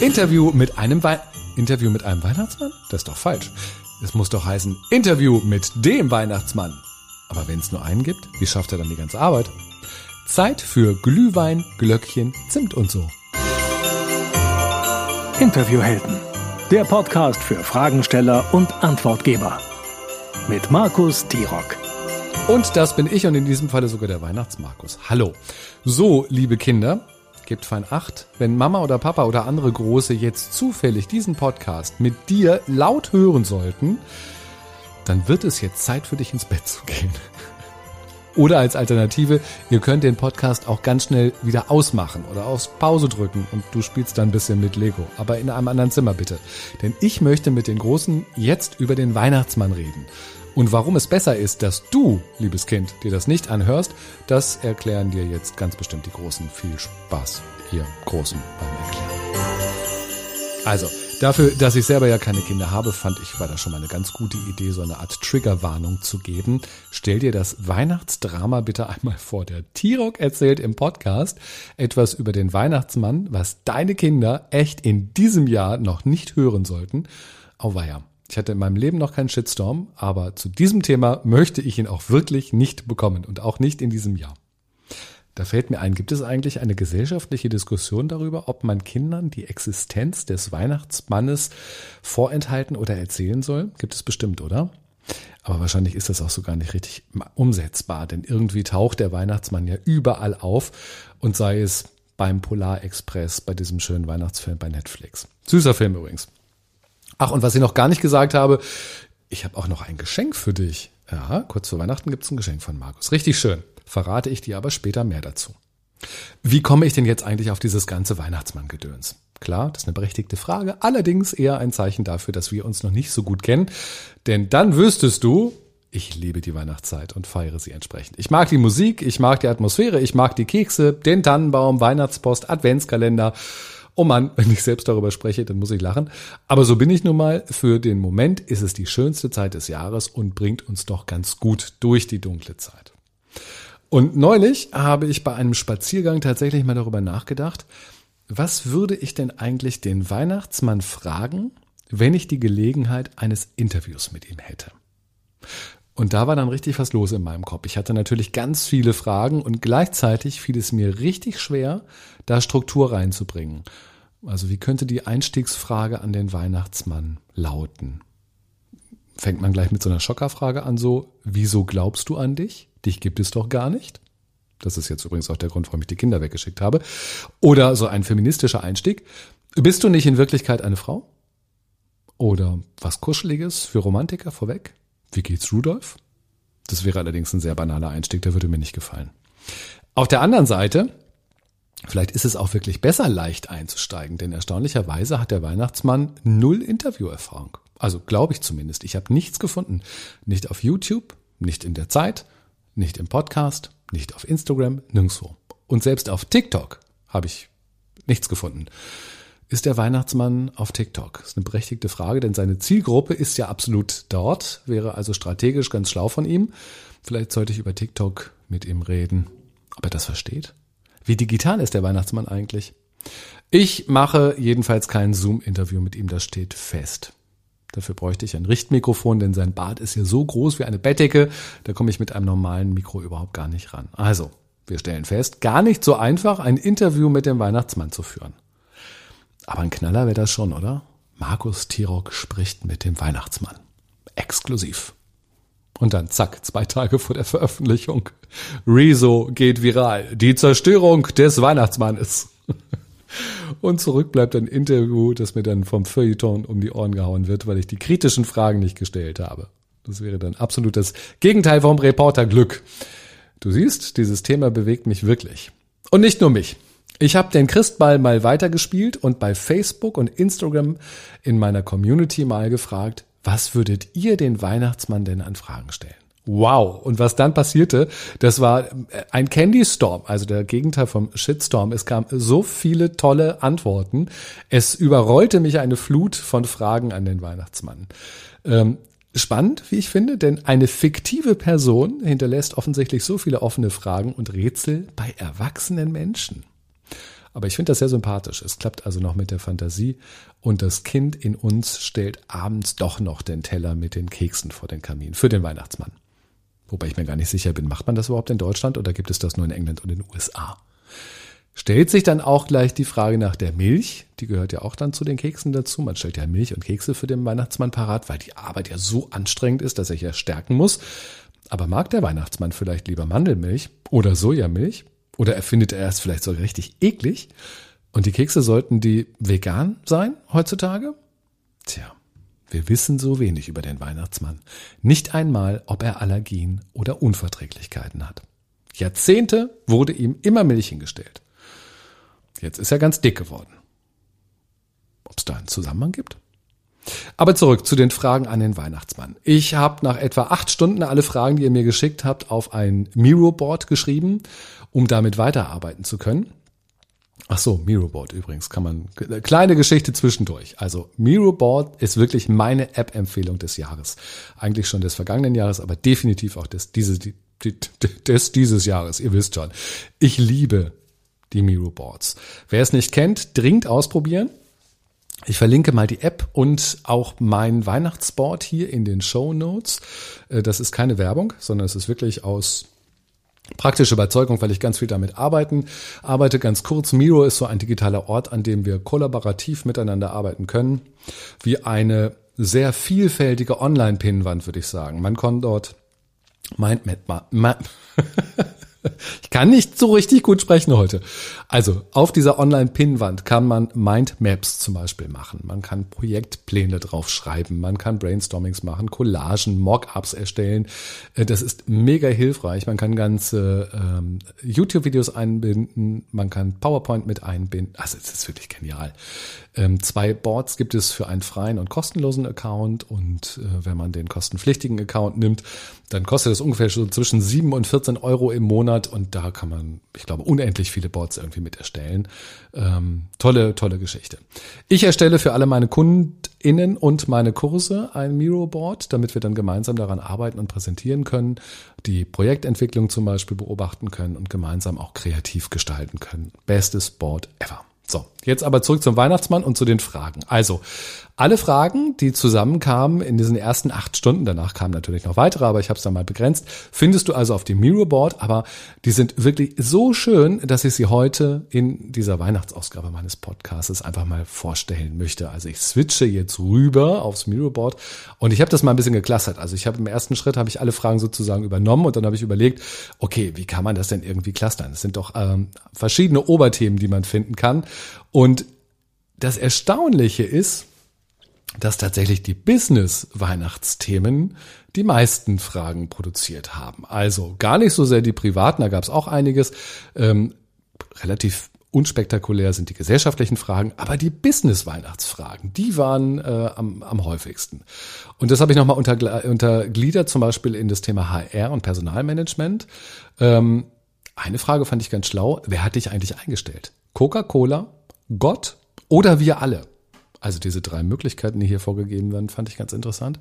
Interview mit einem Wei Interview mit einem Weihnachtsmann? Das ist doch falsch. Es muss doch heißen Interview mit dem Weihnachtsmann. Aber wenn es nur einen gibt, wie schafft er dann die ganze Arbeit? Zeit für Glühwein, Glöckchen, Zimt und so. Interviewhelden. Der Podcast für Fragensteller und Antwortgeber. Mit Markus Tirock. Und das bin ich und in diesem Falle sogar der Weihnachtsmarkus. Hallo. So, liebe Kinder, gebt fein wenn Mama oder Papa oder andere Große jetzt zufällig diesen Podcast mit dir laut hören sollten, dann wird es jetzt Zeit für dich ins Bett zu gehen. Oder als Alternative, ihr könnt den Podcast auch ganz schnell wieder ausmachen oder aufs Pause drücken und du spielst dann ein bisschen mit Lego. Aber in einem anderen Zimmer bitte. Denn ich möchte mit den Großen jetzt über den Weihnachtsmann reden. Und warum es besser ist, dass du, liebes Kind, dir das nicht anhörst, das erklären dir jetzt ganz bestimmt die Großen. Viel Spaß, ihr Großen, beim Erklären. Also, dafür, dass ich selber ja keine Kinder habe, fand ich, war das schon mal eine ganz gute Idee, so eine Art Triggerwarnung zu geben. Stell dir das Weihnachtsdrama bitte einmal vor. Der Tirok erzählt im Podcast etwas über den Weihnachtsmann, was deine Kinder echt in diesem Jahr noch nicht hören sollten. Auweia. Ich hatte in meinem Leben noch keinen Shitstorm, aber zu diesem Thema möchte ich ihn auch wirklich nicht bekommen und auch nicht in diesem Jahr. Da fällt mir ein, gibt es eigentlich eine gesellschaftliche Diskussion darüber, ob man Kindern die Existenz des Weihnachtsmannes vorenthalten oder erzählen soll? Gibt es bestimmt, oder? Aber wahrscheinlich ist das auch so gar nicht richtig umsetzbar, denn irgendwie taucht der Weihnachtsmann ja überall auf und sei es beim Polar Express, bei diesem schönen Weihnachtsfilm bei Netflix. Süßer Film übrigens. Ach, und was ich noch gar nicht gesagt habe, ich habe auch noch ein Geschenk für dich. Ja, kurz vor Weihnachten gibt's ein Geschenk von Markus. Richtig schön. Verrate ich dir aber später mehr dazu. Wie komme ich denn jetzt eigentlich auf dieses ganze Weihnachtsmann-Gedöns? Klar, das ist eine berechtigte Frage, allerdings eher ein Zeichen dafür, dass wir uns noch nicht so gut kennen. Denn dann wüsstest du, ich liebe die Weihnachtszeit und feiere sie entsprechend. Ich mag die Musik, ich mag die Atmosphäre, ich mag die Kekse, den Tannenbaum, Weihnachtspost, Adventskalender Oh Mann, wenn ich selbst darüber spreche, dann muss ich lachen. Aber so bin ich nun mal. Für den Moment ist es die schönste Zeit des Jahres und bringt uns doch ganz gut durch die dunkle Zeit. Und neulich habe ich bei einem Spaziergang tatsächlich mal darüber nachgedacht, was würde ich denn eigentlich den Weihnachtsmann fragen, wenn ich die Gelegenheit eines Interviews mit ihm hätte? Und da war dann richtig was los in meinem Kopf. Ich hatte natürlich ganz viele Fragen und gleichzeitig fiel es mir richtig schwer, da Struktur reinzubringen. Also wie könnte die Einstiegsfrage an den Weihnachtsmann lauten? Fängt man gleich mit so einer Schockerfrage an, so, wieso glaubst du an dich? Dich gibt es doch gar nicht. Das ist jetzt übrigens auch der Grund, warum ich die Kinder weggeschickt habe. Oder so ein feministischer Einstieg. Bist du nicht in Wirklichkeit eine Frau? Oder was Kuscheliges für Romantiker vorweg? Wie geht's Rudolf? Das wäre allerdings ein sehr banaler Einstieg, der würde mir nicht gefallen. Auf der anderen Seite, vielleicht ist es auch wirklich besser, leicht einzusteigen, denn erstaunlicherweise hat der Weihnachtsmann null Interviewerfahrung. Also glaube ich zumindest. Ich habe nichts gefunden. Nicht auf YouTube, nicht in der Zeit, nicht im Podcast, nicht auf Instagram, nirgendwo. Und selbst auf TikTok habe ich nichts gefunden. Ist der Weihnachtsmann auf TikTok? Das ist eine berechtigte Frage, denn seine Zielgruppe ist ja absolut dort, wäre also strategisch ganz schlau von ihm. Vielleicht sollte ich über TikTok mit ihm reden, ob er das versteht. Wie digital ist der Weihnachtsmann eigentlich? Ich mache jedenfalls kein Zoom-Interview mit ihm, das steht fest. Dafür bräuchte ich ein Richtmikrofon, denn sein Bart ist ja so groß wie eine Bettdecke, da komme ich mit einem normalen Mikro überhaupt gar nicht ran. Also, wir stellen fest, gar nicht so einfach, ein Interview mit dem Weihnachtsmann zu führen. Aber ein Knaller wäre das schon, oder? Markus Tirock spricht mit dem Weihnachtsmann. Exklusiv. Und dann zack, zwei Tage vor der Veröffentlichung. Rezo geht viral. Die Zerstörung des Weihnachtsmannes. Und zurück bleibt ein Interview, das mir dann vom Feuilleton um die Ohren gehauen wird, weil ich die kritischen Fragen nicht gestellt habe. Das wäre dann absolut das Gegenteil vom Reporterglück. Du siehst, dieses Thema bewegt mich wirklich. Und nicht nur mich. Ich habe den Christball mal weitergespielt und bei Facebook und Instagram in meiner Community mal gefragt, was würdet ihr den Weihnachtsmann denn an Fragen stellen? Wow. Und was dann passierte, das war äh, ein Candy Storm, also der Gegenteil vom Shitstorm. Es kam so viele tolle Antworten. Es überrollte mich eine Flut von Fragen an den Weihnachtsmann. Ähm, spannend, wie ich finde, denn eine fiktive Person hinterlässt offensichtlich so viele offene Fragen und Rätsel bei erwachsenen Menschen. Aber ich finde das sehr sympathisch. Es klappt also noch mit der Fantasie und das Kind in uns stellt abends doch noch den Teller mit den Keksen vor den Kamin für den Weihnachtsmann. Wobei ich mir gar nicht sicher bin, macht man das überhaupt in Deutschland oder gibt es das nur in England und in den USA? Stellt sich dann auch gleich die Frage nach der Milch. Die gehört ja auch dann zu den Keksen dazu. Man stellt ja Milch und Kekse für den Weihnachtsmann parat, weil die Arbeit ja so anstrengend ist, dass er ja stärken muss. Aber mag der Weihnachtsmann vielleicht lieber Mandelmilch oder Sojamilch? Oder erfindet er es vielleicht so richtig eklig? Und die Kekse sollten die vegan sein heutzutage? Tja, wir wissen so wenig über den Weihnachtsmann. Nicht einmal, ob er Allergien oder Unverträglichkeiten hat. Jahrzehnte wurde ihm immer Milch hingestellt. Jetzt ist er ganz dick geworden. Ob es da einen Zusammenhang gibt? Aber zurück zu den Fragen an den Weihnachtsmann. Ich habe nach etwa acht Stunden alle Fragen, die ihr mir geschickt habt, auf ein Miro-Board geschrieben, um damit weiterarbeiten zu können. Ach so, Miroboard übrigens kann man kleine Geschichte zwischendurch. Also Miroboard ist wirklich meine App-Empfehlung des Jahres. Eigentlich schon des vergangenen Jahres, aber definitiv auch des dieses des dieses Jahres. Ihr wisst schon, ich liebe die Miro Boards. Wer es nicht kennt, dringend ausprobieren. Ich verlinke mal die App und auch mein Weihnachtsboard hier in den Show Notes. Äh, das ist keine Werbung, sondern es ist wirklich aus praktischer Überzeugung, weil ich ganz viel damit arbeiten, arbeite. Ganz kurz, Miro ist so ein digitaler Ort, an dem wir kollaborativ miteinander arbeiten können, wie eine sehr vielfältige Online-Pinnwand, würde ich sagen. Man kann dort Mindmap, Ich kann nicht so richtig gut sprechen heute. Also auf dieser Online-Pinnwand kann man Mindmaps zum Beispiel machen. Man kann Projektpläne drauf schreiben. Man kann Brainstormings machen, Collagen, Mockups erstellen. Äh, das ist mega hilfreich. Man kann ganze ähm, YouTube-Videos einbinden. Man kann PowerPoint mit einbinden. Also es ist wirklich genial. Ähm, zwei Boards gibt es für einen freien und kostenlosen Account. Und äh, wenn man den kostenpflichtigen Account nimmt, dann kostet es ungefähr so zwischen 7 und 14 Euro im Monat und da kann man, ich glaube, unendlich viele Boards irgendwie mit erstellen. Ähm, tolle, tolle Geschichte. Ich erstelle für alle meine KundInnen und meine Kurse ein Miro-Board, damit wir dann gemeinsam daran arbeiten und präsentieren können, die Projektentwicklung zum Beispiel beobachten können und gemeinsam auch kreativ gestalten können. Bestes Board ever. So, jetzt aber zurück zum Weihnachtsmann und zu den Fragen. Also, alle Fragen, die zusammenkamen in diesen ersten acht Stunden, danach kamen natürlich noch weitere, aber ich habe es dann mal begrenzt, findest du also auf dem Miroboard, aber die sind wirklich so schön, dass ich sie heute in dieser Weihnachtsausgabe meines Podcasts einfach mal vorstellen möchte. Also ich switche jetzt rüber aufs Miroboard und ich habe das mal ein bisschen geklustert. Also ich habe im ersten Schritt habe ich alle Fragen sozusagen übernommen und dann habe ich überlegt, okay, wie kann man das denn irgendwie clustern? Es sind doch ähm, verschiedene Oberthemen, die man finden kann und das Erstaunliche ist, dass tatsächlich die Business-Weihnachtsthemen die meisten Fragen produziert haben. Also gar nicht so sehr die privaten, da gab es auch einiges. Ähm, relativ unspektakulär sind die gesellschaftlichen Fragen, aber die Business-Weihnachtsfragen, die waren äh, am, am häufigsten. Und das habe ich nochmal unter, untergliedert, zum Beispiel in das Thema HR und Personalmanagement. Ähm, eine Frage fand ich ganz schlau. Wer hat dich eigentlich eingestellt? Coca-Cola, Gott oder wir alle? Also diese drei Möglichkeiten, die hier vorgegeben werden, fand ich ganz interessant.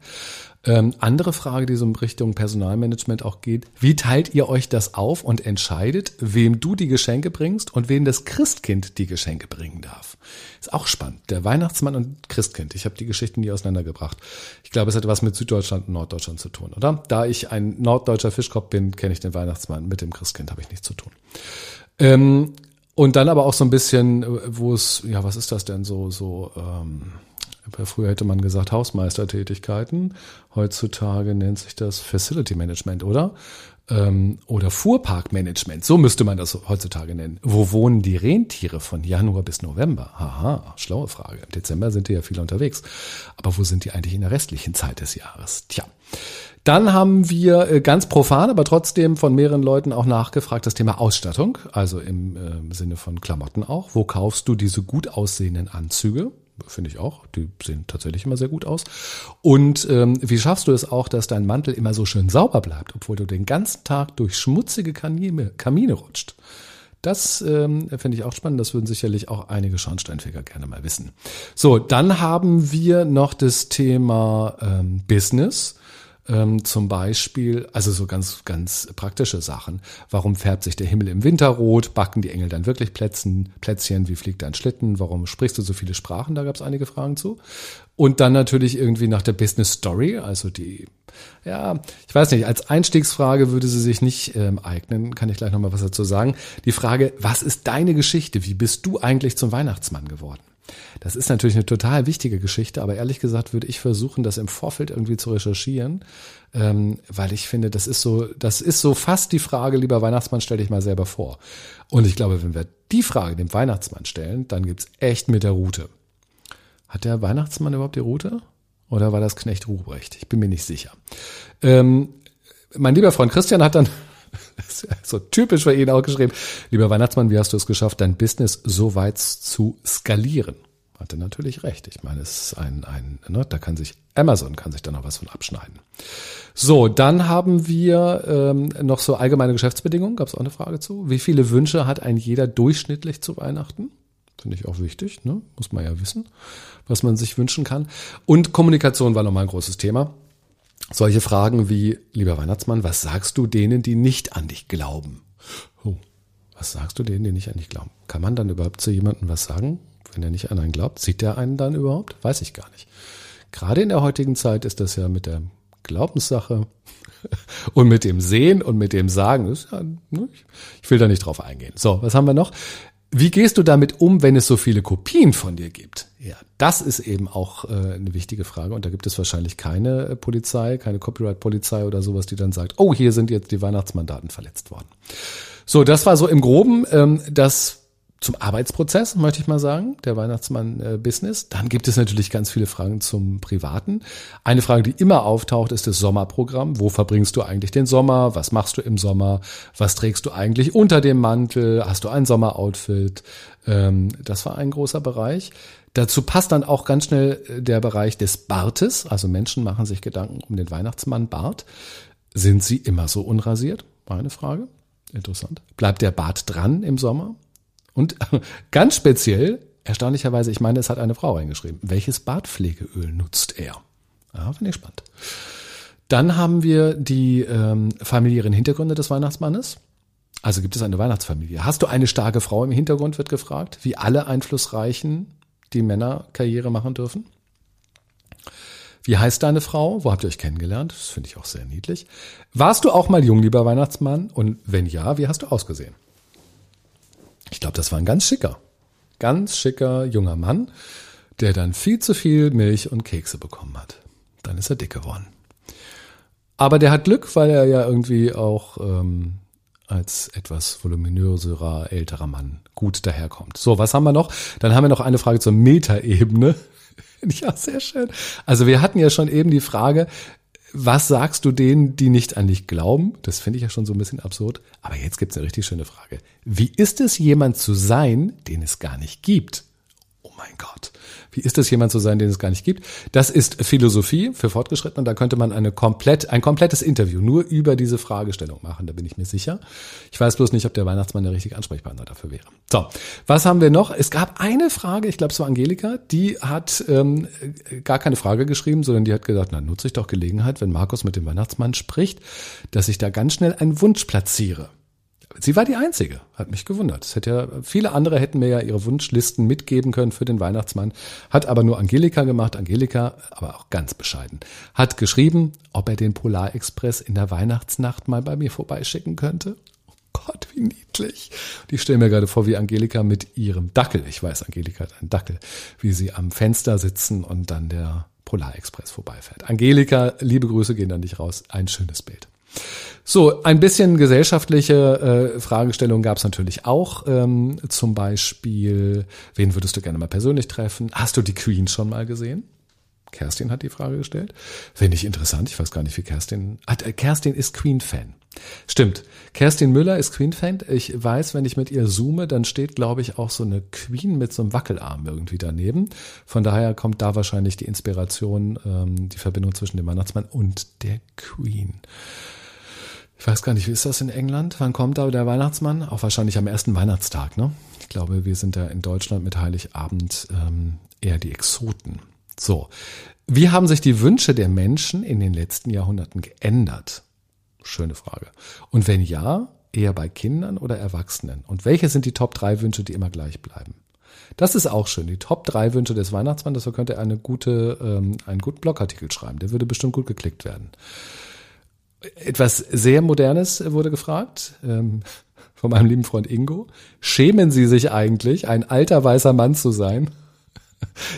Ähm, andere Frage, die so in Richtung Personalmanagement auch geht. Wie teilt ihr euch das auf und entscheidet, wem du die Geschenke bringst und wem das Christkind die Geschenke bringen darf? Ist auch spannend. Der Weihnachtsmann und Christkind. Ich habe die Geschichten nie auseinandergebracht. Ich glaube, es hat was mit Süddeutschland und Norddeutschland zu tun, oder? Da ich ein norddeutscher Fischkopf bin, kenne ich den Weihnachtsmann. Mit dem Christkind habe ich nichts zu tun. Ähm, und dann aber auch so ein bisschen, wo es, ja, was ist das denn so, so, ähm, früher hätte man gesagt Hausmeistertätigkeiten, heutzutage nennt sich das Facility Management, oder? Ähm, oder Fuhrparkmanagement, so müsste man das heutzutage nennen. Wo wohnen die Rentiere von Januar bis November? Haha, schlaue Frage. Im Dezember sind die ja viele unterwegs. Aber wo sind die eigentlich in der restlichen Zeit des Jahres? Tja. Dann haben wir äh, ganz profan, aber trotzdem von mehreren Leuten auch nachgefragt, das Thema Ausstattung, also im äh, Sinne von Klamotten auch. Wo kaufst du diese gut aussehenden Anzüge? Finde ich auch. Die sehen tatsächlich immer sehr gut aus. Und ähm, wie schaffst du es auch, dass dein Mantel immer so schön sauber bleibt, obwohl du den ganzen Tag durch schmutzige Kamine, Kamine rutscht? Das ähm, finde ich auch spannend. Das würden sicherlich auch einige Schornsteinfeger gerne mal wissen. So, dann haben wir noch das Thema ähm, Business. Ähm, zum Beispiel, also so ganz, ganz praktische Sachen. Warum färbt sich der Himmel im Winter rot? Backen die Engel dann wirklich Plätzen, Plätzchen? Wie fliegt dein Schlitten? Warum sprichst du so viele Sprachen? Da gab es einige Fragen zu. Und dann natürlich irgendwie nach der Business Story, also die, ja, ich weiß nicht, als Einstiegsfrage würde sie sich nicht ähm, eignen, kann ich gleich nochmal was dazu sagen. Die Frage, was ist deine Geschichte? Wie bist du eigentlich zum Weihnachtsmann geworden? Das ist natürlich eine total wichtige Geschichte, aber ehrlich gesagt würde ich versuchen, das im Vorfeld irgendwie zu recherchieren, ähm, weil ich finde, das ist so, das ist so fast die Frage, lieber Weihnachtsmann, stell dich mal selber vor. Und ich glaube, wenn wir die Frage dem Weihnachtsmann stellen, dann gibt's echt mit der Route. Hat der Weihnachtsmann überhaupt die Route? Oder war das Knecht Ruprecht? Ich bin mir nicht sicher. Ähm, mein lieber Freund Christian hat dann so typisch für ihn auch geschrieben, lieber Weihnachtsmann, wie hast du es geschafft, dein Business so weit zu skalieren? Hatte natürlich recht. Ich meine, es ist ein, ein ne, da kann sich Amazon kann sich da noch was von abschneiden. So, dann haben wir ähm, noch so allgemeine Geschäftsbedingungen. Gab es auch eine Frage zu? Wie viele Wünsche hat ein jeder durchschnittlich zu Weihnachten? Finde ich auch wichtig, ne? muss man ja wissen, was man sich wünschen kann. Und Kommunikation war nochmal ein großes Thema. Solche Fragen wie, lieber Weihnachtsmann, was sagst du denen, die nicht an dich glauben? Oh, was sagst du denen, die nicht an dich glauben? Kann man dann überhaupt zu jemandem was sagen, wenn er nicht an einen glaubt? Sieht der einen dann überhaupt? Weiß ich gar nicht. Gerade in der heutigen Zeit ist das ja mit der Glaubenssache und mit dem Sehen und mit dem Sagen. Ja, ne, ich will da nicht drauf eingehen. So, was haben wir noch? Wie gehst du damit um, wenn es so viele Kopien von dir gibt? Ja, das ist eben auch äh, eine wichtige Frage. Und da gibt es wahrscheinlich keine äh, Polizei, keine Copyright-Polizei oder sowas, die dann sagt, oh, hier sind jetzt die Weihnachtsmandaten verletzt worden. So, das war so im Groben ähm, das zum Arbeitsprozess, möchte ich mal sagen, der Weihnachtsmann-Business. Dann gibt es natürlich ganz viele Fragen zum Privaten. Eine Frage, die immer auftaucht, ist das Sommerprogramm. Wo verbringst du eigentlich den Sommer? Was machst du im Sommer? Was trägst du eigentlich unter dem Mantel? Hast du ein Sommeroutfit? Ähm, das war ein großer Bereich. Dazu passt dann auch ganz schnell äh, der Bereich des Bartes. Also Menschen machen sich Gedanken um den Weihnachtsmann Bart. Sind sie immer so unrasiert? Eine Frage. Interessant. Bleibt der Bart dran im Sommer? Und ganz speziell, erstaunlicherweise, ich meine, es hat eine Frau reingeschrieben, welches Bartpflegeöl nutzt er? Ja, finde ich spannend. Dann haben wir die ähm, familiären Hintergründe des Weihnachtsmannes. Also gibt es eine Weihnachtsfamilie. Hast du eine starke Frau im Hintergrund, wird gefragt, wie alle Einflussreichen, die Männer Karriere machen dürfen. Wie heißt deine Frau? Wo habt ihr euch kennengelernt? Das finde ich auch sehr niedlich. Warst du auch mal jung, lieber Weihnachtsmann? Und wenn ja, wie hast du ausgesehen? Ich glaube, das war ein ganz schicker, ganz schicker junger Mann, der dann viel zu viel Milch und Kekse bekommen hat. Dann ist er dick geworden. Aber der hat Glück, weil er ja irgendwie auch ähm, als etwas voluminöserer, älterer Mann gut daherkommt. So, was haben wir noch? Dann haben wir noch eine Frage zur Metaebene. ja, sehr schön. Also wir hatten ja schon eben die Frage, was sagst du denen, die nicht an dich glauben? Das finde ich ja schon so ein bisschen absurd. Aber jetzt gibt es eine richtig schöne Frage. Wie ist es, jemand zu sein, den es gar nicht gibt? Oh mein Gott. Wie ist es, jemand zu sein, den es gar nicht gibt? Das ist Philosophie für Fortgeschrittene. Da könnte man eine komplett, ein komplettes Interview nur über diese Fragestellung machen. Da bin ich mir sicher. Ich weiß bloß nicht, ob der Weihnachtsmann der richtige Ansprechpartner dafür wäre. So, was haben wir noch? Es gab eine Frage, ich glaube, es war Angelika, die hat ähm, gar keine Frage geschrieben, sondern die hat gesagt, na, nutze ich doch Gelegenheit, wenn Markus mit dem Weihnachtsmann spricht, dass ich da ganz schnell einen Wunsch platziere. Sie war die Einzige, hat mich gewundert. Es hätte ja, viele andere hätten mir ja ihre Wunschlisten mitgeben können für den Weihnachtsmann, hat aber nur Angelika gemacht. Angelika, aber auch ganz bescheiden, hat geschrieben, ob er den Polarexpress in der Weihnachtsnacht mal bei mir vorbeischicken könnte. Oh Gott, wie niedlich. Und ich stelle mir gerade vor, wie Angelika mit ihrem Dackel, ich weiß, Angelika hat einen Dackel, wie sie am Fenster sitzen und dann der Polarexpress vorbeifährt. Angelika, liebe Grüße gehen an dich raus. Ein schönes Bild. So, ein bisschen gesellschaftliche äh, Fragestellungen gab es natürlich auch. Ähm, zum Beispiel, wen würdest du gerne mal persönlich treffen? Hast du die Queen schon mal gesehen? Kerstin hat die Frage gestellt. Finde ich interessant. Ich weiß gar nicht, wie Kerstin. Hat, äh, Kerstin ist Queen-Fan. Stimmt. Kerstin Müller ist Queen-Fan. Ich weiß, wenn ich mit ihr zoome, dann steht, glaube ich, auch so eine Queen mit so einem Wackelarm irgendwie daneben. Von daher kommt da wahrscheinlich die Inspiration, ähm, die Verbindung zwischen dem Weihnachtsmann und der Queen. Ich weiß gar nicht, wie ist das in England? Wann kommt da der Weihnachtsmann? Auch wahrscheinlich am ersten Weihnachtstag, ne? Ich glaube, wir sind da in Deutschland mit Heiligabend ähm, eher die Exoten. So. Wie haben sich die Wünsche der Menschen in den letzten Jahrhunderten geändert? Schöne Frage. Und wenn ja, eher bei Kindern oder Erwachsenen? Und welche sind die Top 3 Wünsche, die immer gleich bleiben? Das ist auch schön. Die Top 3 Wünsche des Weihnachtsmanns, das könnte eine gute, ähm, einen guten Blogartikel schreiben. Der würde bestimmt gut geklickt werden. Etwas sehr Modernes wurde gefragt ähm, von meinem lieben Freund Ingo. Schämen Sie sich eigentlich, ein alter weißer Mann zu sein?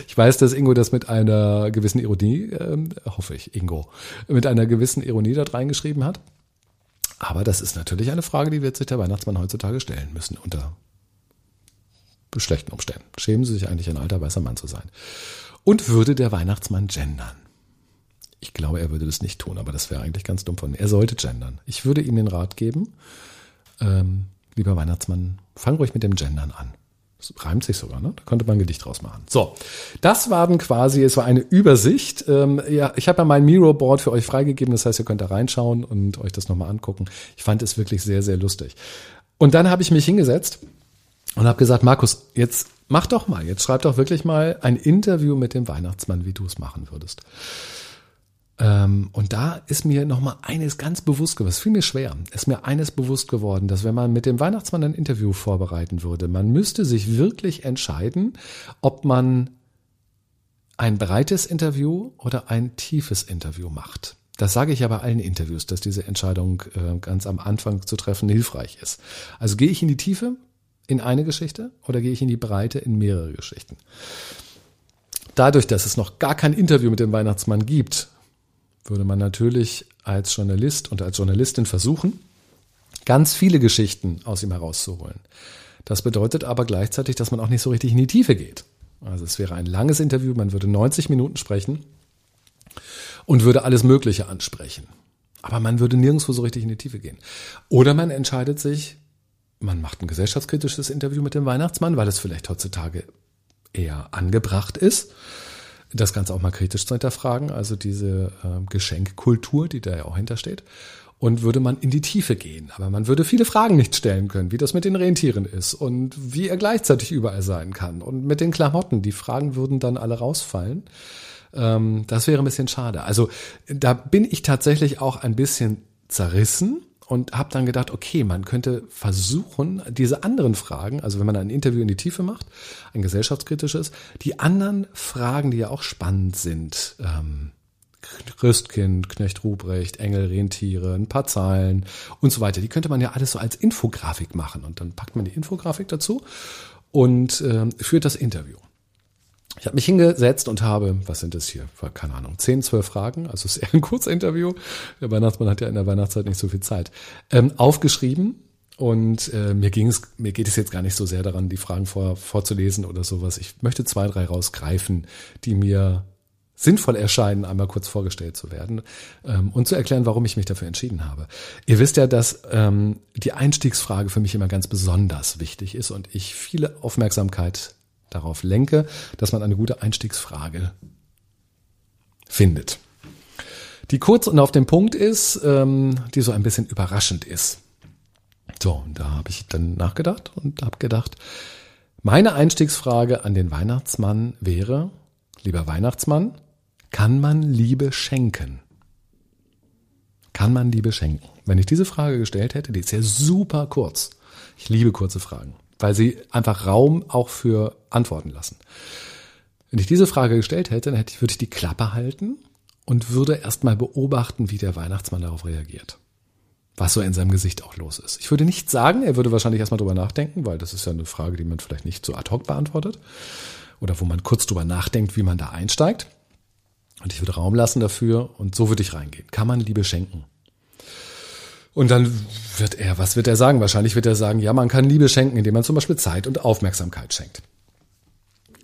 Ich weiß, dass Ingo das mit einer gewissen Ironie, äh, hoffe ich, Ingo, mit einer gewissen Ironie dort reingeschrieben hat. Aber das ist natürlich eine Frage, die wird sich der Weihnachtsmann heutzutage stellen müssen unter schlechten Umständen. Schämen Sie sich eigentlich, ein alter weißer Mann zu sein? Und würde der Weihnachtsmann gendern? Ich glaube, er würde das nicht tun, aber das wäre eigentlich ganz dumm von ihm. Er sollte gendern. Ich würde ihm den Rat geben, ähm, lieber Weihnachtsmann, fang ruhig mit dem Gendern an. Das reimt sich sogar, ne? Da könnte man ein Gedicht draus machen. So, das war dann quasi, es war eine Übersicht. Ähm, ja, ich habe ja mein Miro-Board für euch freigegeben, das heißt, ihr könnt da reinschauen und euch das nochmal angucken. Ich fand es wirklich sehr, sehr lustig. Und dann habe ich mich hingesetzt und habe gesagt, Markus, jetzt mach doch mal, jetzt schreib doch wirklich mal ein Interview mit dem Weihnachtsmann, wie du es machen würdest. Ähm, und da ist mir nochmal eines ganz bewusst geworden, es fiel mir schwer, ist mir eines bewusst geworden, dass wenn man mit dem Weihnachtsmann ein Interview vorbereiten würde, man müsste sich wirklich entscheiden, ob man ein breites Interview oder ein tiefes Interview macht. Das sage ich ja bei allen Interviews, dass diese Entscheidung äh, ganz am Anfang zu treffen hilfreich ist. Also gehe ich in die Tiefe in eine Geschichte oder gehe ich in die Breite in mehrere Geschichten? Dadurch, dass es noch gar kein Interview mit dem Weihnachtsmann gibt, würde man natürlich als Journalist und als Journalistin versuchen, ganz viele Geschichten aus ihm herauszuholen. Das bedeutet aber gleichzeitig, dass man auch nicht so richtig in die Tiefe geht. Also es wäre ein langes Interview, man würde 90 Minuten sprechen und würde alles Mögliche ansprechen. Aber man würde nirgendwo so richtig in die Tiefe gehen. Oder man entscheidet sich, man macht ein gesellschaftskritisches Interview mit dem Weihnachtsmann, weil es vielleicht heutzutage eher angebracht ist das Ganze auch mal kritisch zu hinterfragen, also diese äh, Geschenkkultur, die da ja auch hintersteht. Und würde man in die Tiefe gehen. Aber man würde viele Fragen nicht stellen können, wie das mit den Rentieren ist und wie er gleichzeitig überall sein kann. Und mit den Klamotten, die Fragen würden dann alle rausfallen. Ähm, das wäre ein bisschen schade. Also da bin ich tatsächlich auch ein bisschen zerrissen und habe dann gedacht, okay, man könnte versuchen, diese anderen Fragen, also wenn man ein Interview in die Tiefe macht, ein gesellschaftskritisches, die anderen Fragen, die ja auch spannend sind, ähm, Christkind, Knecht Ruprecht, Engel, Rentiere, ein paar Zahlen und so weiter, die könnte man ja alles so als Infografik machen und dann packt man die Infografik dazu und ähm, führt das Interview. Ich habe mich hingesetzt und habe, was sind das hier? Keine Ahnung, 10, 12 Fragen, also ist eher ein Kurzinterview. Der Weihnachtsmann hat ja in der Weihnachtszeit nicht so viel Zeit. Ähm, aufgeschrieben und äh, mir ging es, mir geht es jetzt gar nicht so sehr daran, die Fragen vor, vorzulesen oder sowas. Ich möchte zwei, drei rausgreifen, die mir sinnvoll erscheinen, einmal kurz vorgestellt zu werden ähm, und zu erklären, warum ich mich dafür entschieden habe. Ihr wisst ja, dass ähm, die Einstiegsfrage für mich immer ganz besonders wichtig ist und ich viele Aufmerksamkeit darauf lenke, dass man eine gute Einstiegsfrage findet. Die kurz und auf den Punkt ist, ähm, die so ein bisschen überraschend ist. So, und da habe ich dann nachgedacht und habe gedacht, meine Einstiegsfrage an den Weihnachtsmann wäre, lieber Weihnachtsmann, kann man Liebe schenken? Kann man Liebe schenken? Wenn ich diese Frage gestellt hätte, die ist ja super kurz. Ich liebe kurze Fragen weil sie einfach Raum auch für Antworten lassen. Wenn ich diese Frage gestellt hätte, dann hätte ich, würde ich die Klappe halten und würde erstmal beobachten, wie der Weihnachtsmann darauf reagiert. Was so in seinem Gesicht auch los ist. Ich würde nicht sagen, er würde wahrscheinlich erstmal drüber nachdenken, weil das ist ja eine Frage, die man vielleicht nicht so ad hoc beantwortet. Oder wo man kurz drüber nachdenkt, wie man da einsteigt. Und ich würde Raum lassen dafür und so würde ich reingehen. Kann man Liebe schenken? Und dann wird er, was wird er sagen? Wahrscheinlich wird er sagen, ja, man kann Liebe schenken, indem man zum Beispiel Zeit und Aufmerksamkeit schenkt.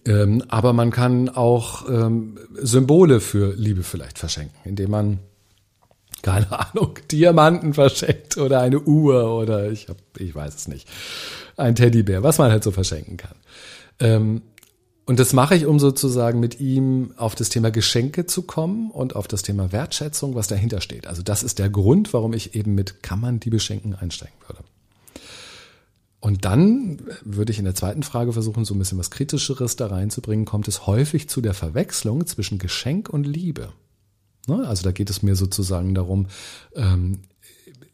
Ähm, aber man kann auch ähm, Symbole für Liebe vielleicht verschenken, indem man keine Ahnung, Diamanten verschenkt oder eine Uhr oder ich hab, ich weiß es nicht, ein Teddybär, was man halt so verschenken kann. Ähm, und das mache ich, um sozusagen mit ihm auf das Thema Geschenke zu kommen und auf das Thema Wertschätzung, was dahinter steht. Also das ist der Grund, warum ich eben mit Kann man die beschenken einsteigen würde. Und dann würde ich in der zweiten Frage versuchen, so ein bisschen was Kritischeres da reinzubringen. Kommt es häufig zu der Verwechslung zwischen Geschenk und Liebe? Ne? Also da geht es mir sozusagen darum, ähm,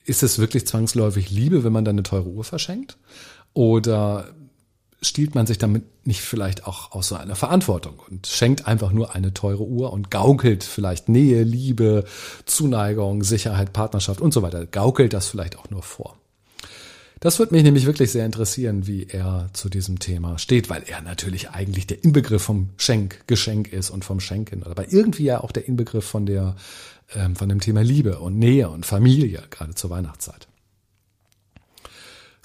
ist es wirklich zwangsläufig Liebe, wenn man dann eine teure Uhr verschenkt? Oder stiehlt man sich damit nicht vielleicht auch aus so einer Verantwortung und schenkt einfach nur eine teure Uhr und gaukelt vielleicht Nähe, Liebe, Zuneigung, Sicherheit, Partnerschaft und so weiter, gaukelt das vielleicht auch nur vor. Das würde mich nämlich wirklich sehr interessieren, wie er zu diesem Thema steht, weil er natürlich eigentlich der Inbegriff vom Schenk, Geschenk ist und vom Schenken, aber irgendwie ja auch der Inbegriff von der, ähm, von dem Thema Liebe und Nähe und Familie, gerade zur Weihnachtszeit.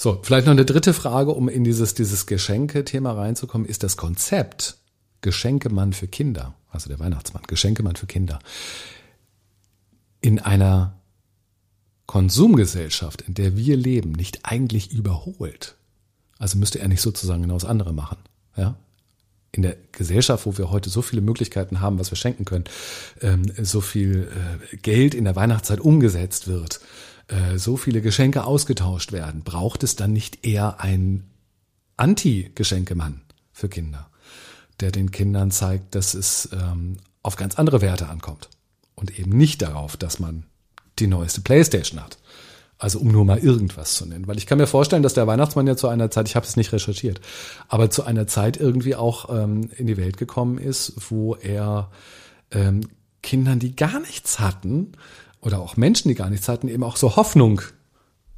So, vielleicht noch eine dritte Frage, um in dieses, dieses Geschenke-Thema reinzukommen, ist das Konzept Geschenkemann für Kinder, also der Weihnachtsmann, Geschenkemann für Kinder, in einer Konsumgesellschaft, in der wir leben, nicht eigentlich überholt. Also müsste er nicht sozusagen genau das andere machen. Ja? In der Gesellschaft, wo wir heute so viele Möglichkeiten haben, was wir schenken können, ähm, so viel äh, Geld in der Weihnachtszeit umgesetzt wird, äh, so viele Geschenke ausgetauscht werden, braucht es dann nicht eher ein Anti-Geschenkemann für Kinder, der den Kindern zeigt, dass es ähm, auf ganz andere Werte ankommt und eben nicht darauf, dass man die neueste Playstation hat. Also um nur mal irgendwas zu nennen. Weil ich kann mir vorstellen, dass der Weihnachtsmann ja zu einer Zeit, ich habe es nicht recherchiert, aber zu einer Zeit irgendwie auch ähm, in die Welt gekommen ist, wo er ähm, Kindern, die gar nichts hatten, oder auch Menschen, die gar nichts hatten, eben auch so Hoffnung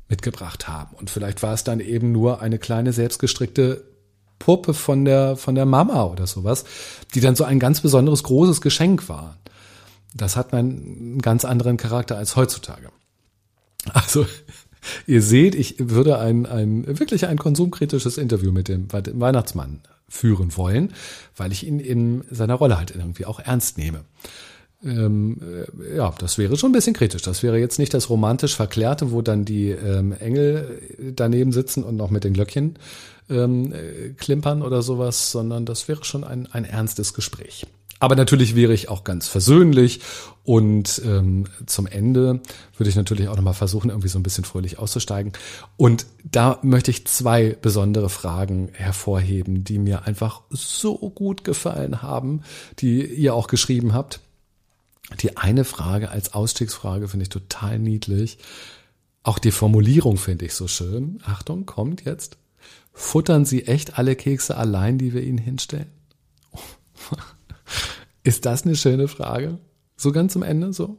mitgebracht haben. Und vielleicht war es dann eben nur eine kleine selbstgestrickte Puppe von der, von der Mama oder sowas, die dann so ein ganz besonderes großes Geschenk war. Das hat einen ganz anderen Charakter als heutzutage. Also, ihr seht, ich würde ein, ein, wirklich ein konsumkritisches Interview mit dem, Weihnachtsmann führen wollen, weil ich ihn in seiner Rolle halt irgendwie auch ernst nehme ähm, äh, ja, das wäre schon ein bisschen kritisch. Das wäre jetzt nicht das romantisch Verklärte, wo dann die ähm, Engel daneben sitzen und noch mit den Glöckchen ähm, äh, klimpern oder sowas, sondern das wäre schon ein, ein ernstes Gespräch. Aber natürlich wäre ich auch ganz versöhnlich und ähm, zum Ende würde ich natürlich auch nochmal versuchen, irgendwie so ein bisschen fröhlich auszusteigen. Und da möchte ich zwei besondere Fragen hervorheben, die mir einfach so gut gefallen haben, die ihr auch geschrieben habt. Die eine Frage als Ausstiegsfrage finde ich total niedlich. Auch die Formulierung finde ich so schön. Achtung, kommt jetzt. Futtern Sie echt alle Kekse allein, die wir Ihnen hinstellen? Ist das eine schöne Frage? So ganz zum Ende, so,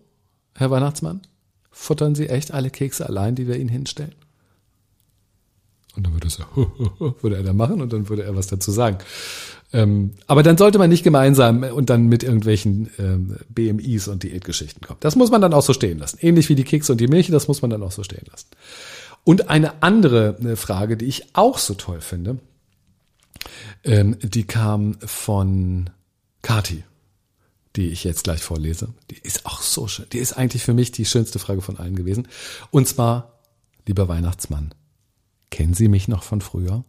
Herr Weihnachtsmann? Futtern Sie echt alle Kekse allein, die wir Ihnen hinstellen? Und dann würde, er, würde er da machen und dann würde er was dazu sagen. Ähm, aber dann sollte man nicht gemeinsam und dann mit irgendwelchen ähm, BMIs und Diätgeschichten kommen. Das muss man dann auch so stehen lassen. Ähnlich wie die Kekse und die Milch, das muss man dann auch so stehen lassen. Und eine andere eine Frage, die ich auch so toll finde, ähm, die kam von Kati, die ich jetzt gleich vorlese. Die ist auch so schön. Die ist eigentlich für mich die schönste Frage von allen gewesen. Und zwar, lieber Weihnachtsmann, kennen Sie mich noch von früher?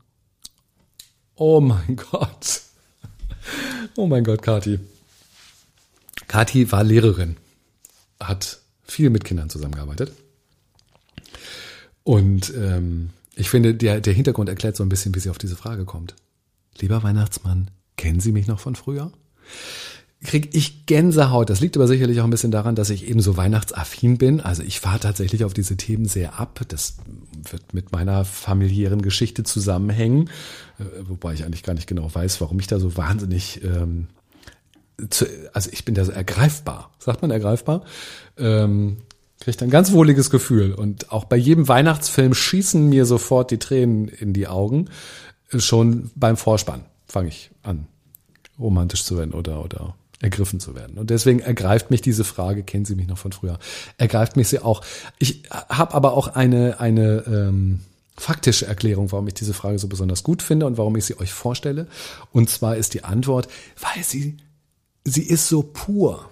Oh mein Gott. Oh mein Gott, Kati. Kati war Lehrerin, hat viel mit Kindern zusammengearbeitet. Und ähm, ich finde, der, der Hintergrund erklärt so ein bisschen, wie sie auf diese Frage kommt. Lieber Weihnachtsmann, kennen Sie mich noch von früher? Kriege ich Gänsehaut. Das liegt aber sicherlich auch ein bisschen daran, dass ich eben so weihnachtsaffin bin. Also ich fahre tatsächlich auf diese Themen sehr ab. Das wird mit meiner familiären Geschichte zusammenhängen, äh, wobei ich eigentlich gar nicht genau weiß, warum ich da so wahnsinnig ähm, zu, also ich bin da so ergreifbar. Sagt man ergreifbar? Ähm, kriegt ein ganz wohliges Gefühl. Und auch bei jedem Weihnachtsfilm schießen mir sofort die Tränen in die Augen. Schon beim Vorspann fange ich an, romantisch zu werden oder, oder ergriffen zu werden. Und deswegen ergreift mich diese Frage, kennen Sie mich noch von früher, ergreift mich sie auch. Ich habe aber auch eine, eine ähm, faktische Erklärung, warum ich diese Frage so besonders gut finde und warum ich sie euch vorstelle. Und zwar ist die Antwort, weil sie, sie ist so pur.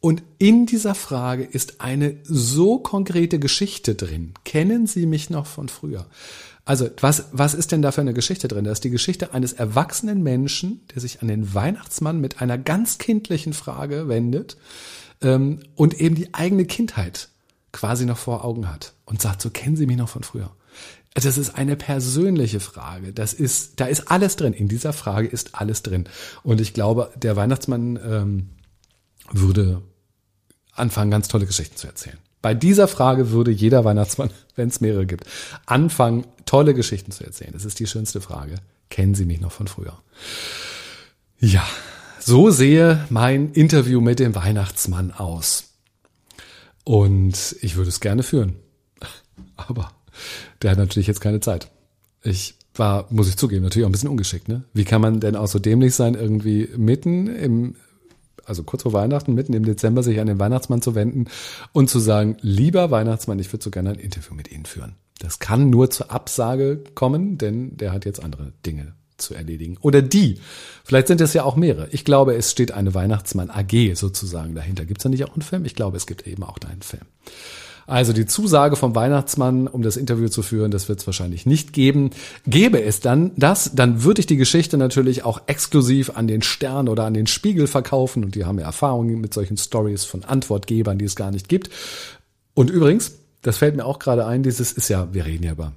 Und in dieser Frage ist eine so konkrete Geschichte drin. Kennen Sie mich noch von früher? Also, was, was ist denn da für eine Geschichte drin? Da ist die Geschichte eines erwachsenen Menschen, der sich an den Weihnachtsmann mit einer ganz kindlichen Frage wendet ähm, und eben die eigene Kindheit quasi noch vor Augen hat und sagt, so kennen Sie mich noch von früher. Das ist eine persönliche Frage. Das ist, da ist alles drin. In dieser Frage ist alles drin. Und ich glaube, der Weihnachtsmann ähm, würde anfangen, ganz tolle Geschichten zu erzählen. Bei dieser Frage würde jeder Weihnachtsmann, wenn es mehrere gibt, anfangen, tolle Geschichten zu erzählen. Das ist die schönste Frage. Kennen Sie mich noch von früher? Ja, so sehe mein Interview mit dem Weihnachtsmann aus. Und ich würde es gerne führen. Aber der hat natürlich jetzt keine Zeit. Ich war, muss ich zugeben, natürlich auch ein bisschen ungeschickt. Ne? Wie kann man denn auch so dämlich sein, irgendwie mitten im also kurz vor Weihnachten, mitten im Dezember, sich an den Weihnachtsmann zu wenden und zu sagen, lieber Weihnachtsmann, ich würde so gerne ein Interview mit Ihnen führen. Das kann nur zur Absage kommen, denn der hat jetzt andere Dinge zu erledigen. Oder die. Vielleicht sind es ja auch mehrere. Ich glaube, es steht eine Weihnachtsmann AG sozusagen dahinter. Gibt es da nicht auch einen Film? Ich glaube, es gibt eben auch da einen Film. Also die Zusage vom Weihnachtsmann, um das Interview zu führen, das wird es wahrscheinlich nicht geben. Gäbe es dann das, dann würde ich die Geschichte natürlich auch exklusiv an den Stern oder an den Spiegel verkaufen und die haben ja Erfahrungen mit solchen Stories von Antwortgebern, die es gar nicht gibt. Und übrigens, das fällt mir auch gerade ein, dieses ist ja, wir reden ja über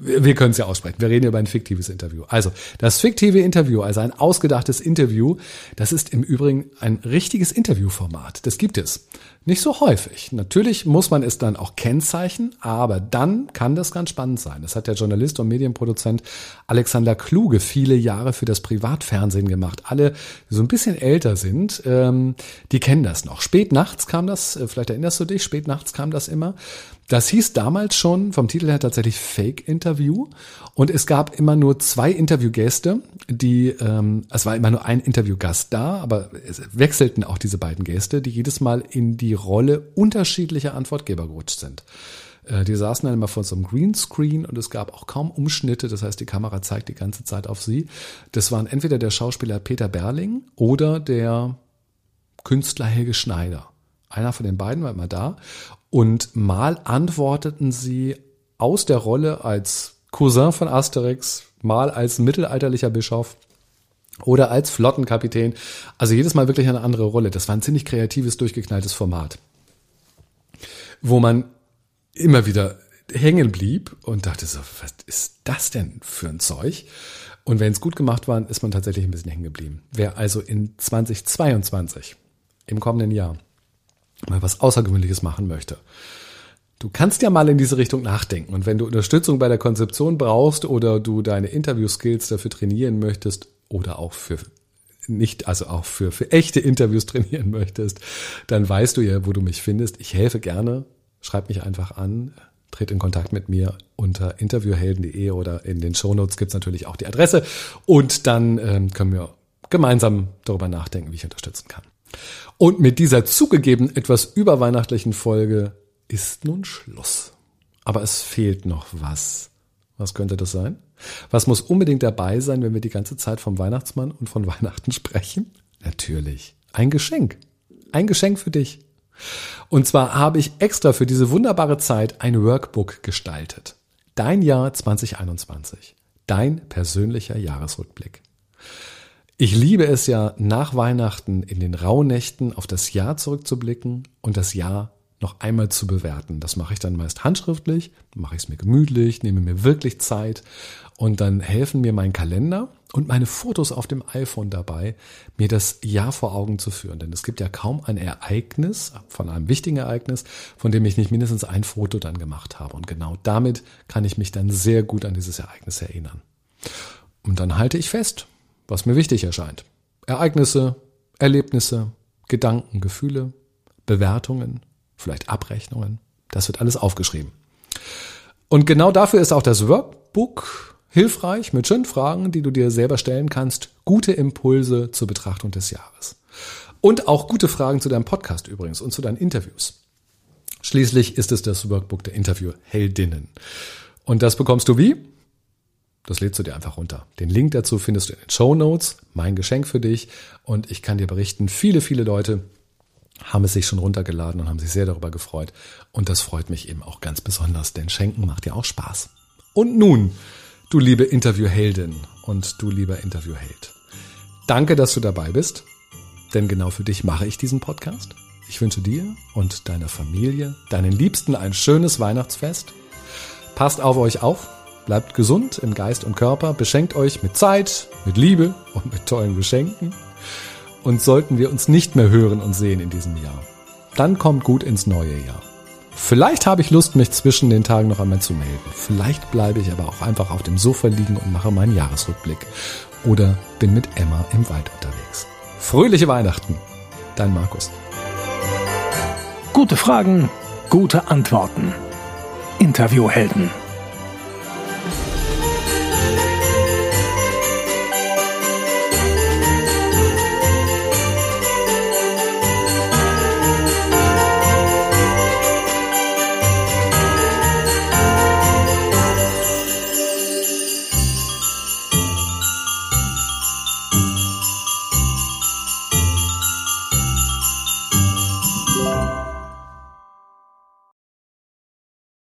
wir können es ja aussprechen. Wir reden über ein fiktives Interview. Also, das fiktive Interview, also ein ausgedachtes Interview, das ist im Übrigen ein richtiges Interviewformat. Das gibt es. Nicht so häufig. Natürlich muss man es dann auch kennzeichnen, aber dann kann das ganz spannend sein. Das hat der Journalist und Medienproduzent Alexander Kluge viele Jahre für das Privatfernsehen gemacht. Alle, die so ein bisschen älter sind, ähm, die kennen das noch. Spät nachts kam das, äh, vielleicht erinnerst du dich, spät nachts kam das immer. Das hieß damals schon vom Titel her tatsächlich Fake-Interview und es gab immer nur zwei Interviewgäste, die, ähm, es war immer nur ein Interviewgast da, aber es wechselten auch diese beiden Gäste, die jedes Mal in die Rolle unterschiedlicher Antwortgeber gerutscht sind. Äh, die saßen dann immer vor so einem Greenscreen und es gab auch kaum Umschnitte, das heißt, die Kamera zeigt die ganze Zeit auf sie. Das waren entweder der Schauspieler Peter Berling oder der Künstler Helge Schneider. Einer von den beiden war immer da und mal antworteten sie aus der Rolle als Cousin von Asterix, mal als mittelalterlicher Bischof oder als Flottenkapitän. Also jedes Mal wirklich eine andere Rolle. Das war ein ziemlich kreatives, durchgeknalltes Format, wo man immer wieder hängen blieb und dachte so, was ist das denn für ein Zeug? Und wenn es gut gemacht war, ist man tatsächlich ein bisschen hängen geblieben. Wer also in 2022, im kommenden Jahr, mal was Außergewöhnliches machen möchte, Du kannst ja mal in diese Richtung nachdenken. Und wenn du Unterstützung bei der Konzeption brauchst oder du deine Interview-Skills dafür trainieren möchtest oder auch für nicht, also auch für, für echte Interviews trainieren möchtest, dann weißt du ja, wo du mich findest. Ich helfe gerne. Schreib mich einfach an. Tritt in Kontakt mit mir unter interviewhelden.de oder in den Shownotes gibt's natürlich auch die Adresse. Und dann ähm, können wir gemeinsam darüber nachdenken, wie ich unterstützen kann. Und mit dieser zugegeben etwas überweihnachtlichen Folge ist nun Schluss. Aber es fehlt noch was. Was könnte das sein? Was muss unbedingt dabei sein, wenn wir die ganze Zeit vom Weihnachtsmann und von Weihnachten sprechen? Natürlich. Ein Geschenk. Ein Geschenk für dich. Und zwar habe ich extra für diese wunderbare Zeit ein Workbook gestaltet. Dein Jahr 2021. Dein persönlicher Jahresrückblick. Ich liebe es ja, nach Weihnachten in den Rauhnächten auf das Jahr zurückzublicken und das Jahr noch einmal zu bewerten. Das mache ich dann meist handschriftlich, mache ich es mir gemütlich, nehme mir wirklich Zeit und dann helfen mir mein Kalender und meine Fotos auf dem iPhone dabei, mir das Jahr vor Augen zu führen. Denn es gibt ja kaum ein Ereignis, von einem wichtigen Ereignis, von dem ich nicht mindestens ein Foto dann gemacht habe. Und genau damit kann ich mich dann sehr gut an dieses Ereignis erinnern. Und dann halte ich fest, was mir wichtig erscheint. Ereignisse, Erlebnisse, Gedanken, Gefühle, Bewertungen, vielleicht Abrechnungen. Das wird alles aufgeschrieben. Und genau dafür ist auch das Workbook hilfreich mit schönen Fragen, die du dir selber stellen kannst. Gute Impulse zur Betrachtung des Jahres. Und auch gute Fragen zu deinem Podcast übrigens und zu deinen Interviews. Schließlich ist es das Workbook der Interviewheldinnen. Und das bekommst du wie? Das lädst du dir einfach runter. Den Link dazu findest du in den Show Notes. Mein Geschenk für dich. Und ich kann dir berichten, viele, viele Leute haben es sich schon runtergeladen und haben sich sehr darüber gefreut. Und das freut mich eben auch ganz besonders, denn Schenken macht ja auch Spaß. Und nun, du liebe Interviewheldin und du lieber Interviewheld. Danke, dass du dabei bist, denn genau für dich mache ich diesen Podcast. Ich wünsche dir und deiner Familie, deinen Liebsten ein schönes Weihnachtsfest. Passt auf euch auf, bleibt gesund im Geist und Körper, beschenkt euch mit Zeit, mit Liebe und mit tollen Geschenken. Und sollten wir uns nicht mehr hören und sehen in diesem Jahr, dann kommt gut ins neue Jahr. Vielleicht habe ich Lust, mich zwischen den Tagen noch einmal zu melden. Vielleicht bleibe ich aber auch einfach auf dem Sofa liegen und mache meinen Jahresrückblick. Oder bin mit Emma im Wald unterwegs. Fröhliche Weihnachten. Dein Markus. Gute Fragen, gute Antworten. Interviewhelden.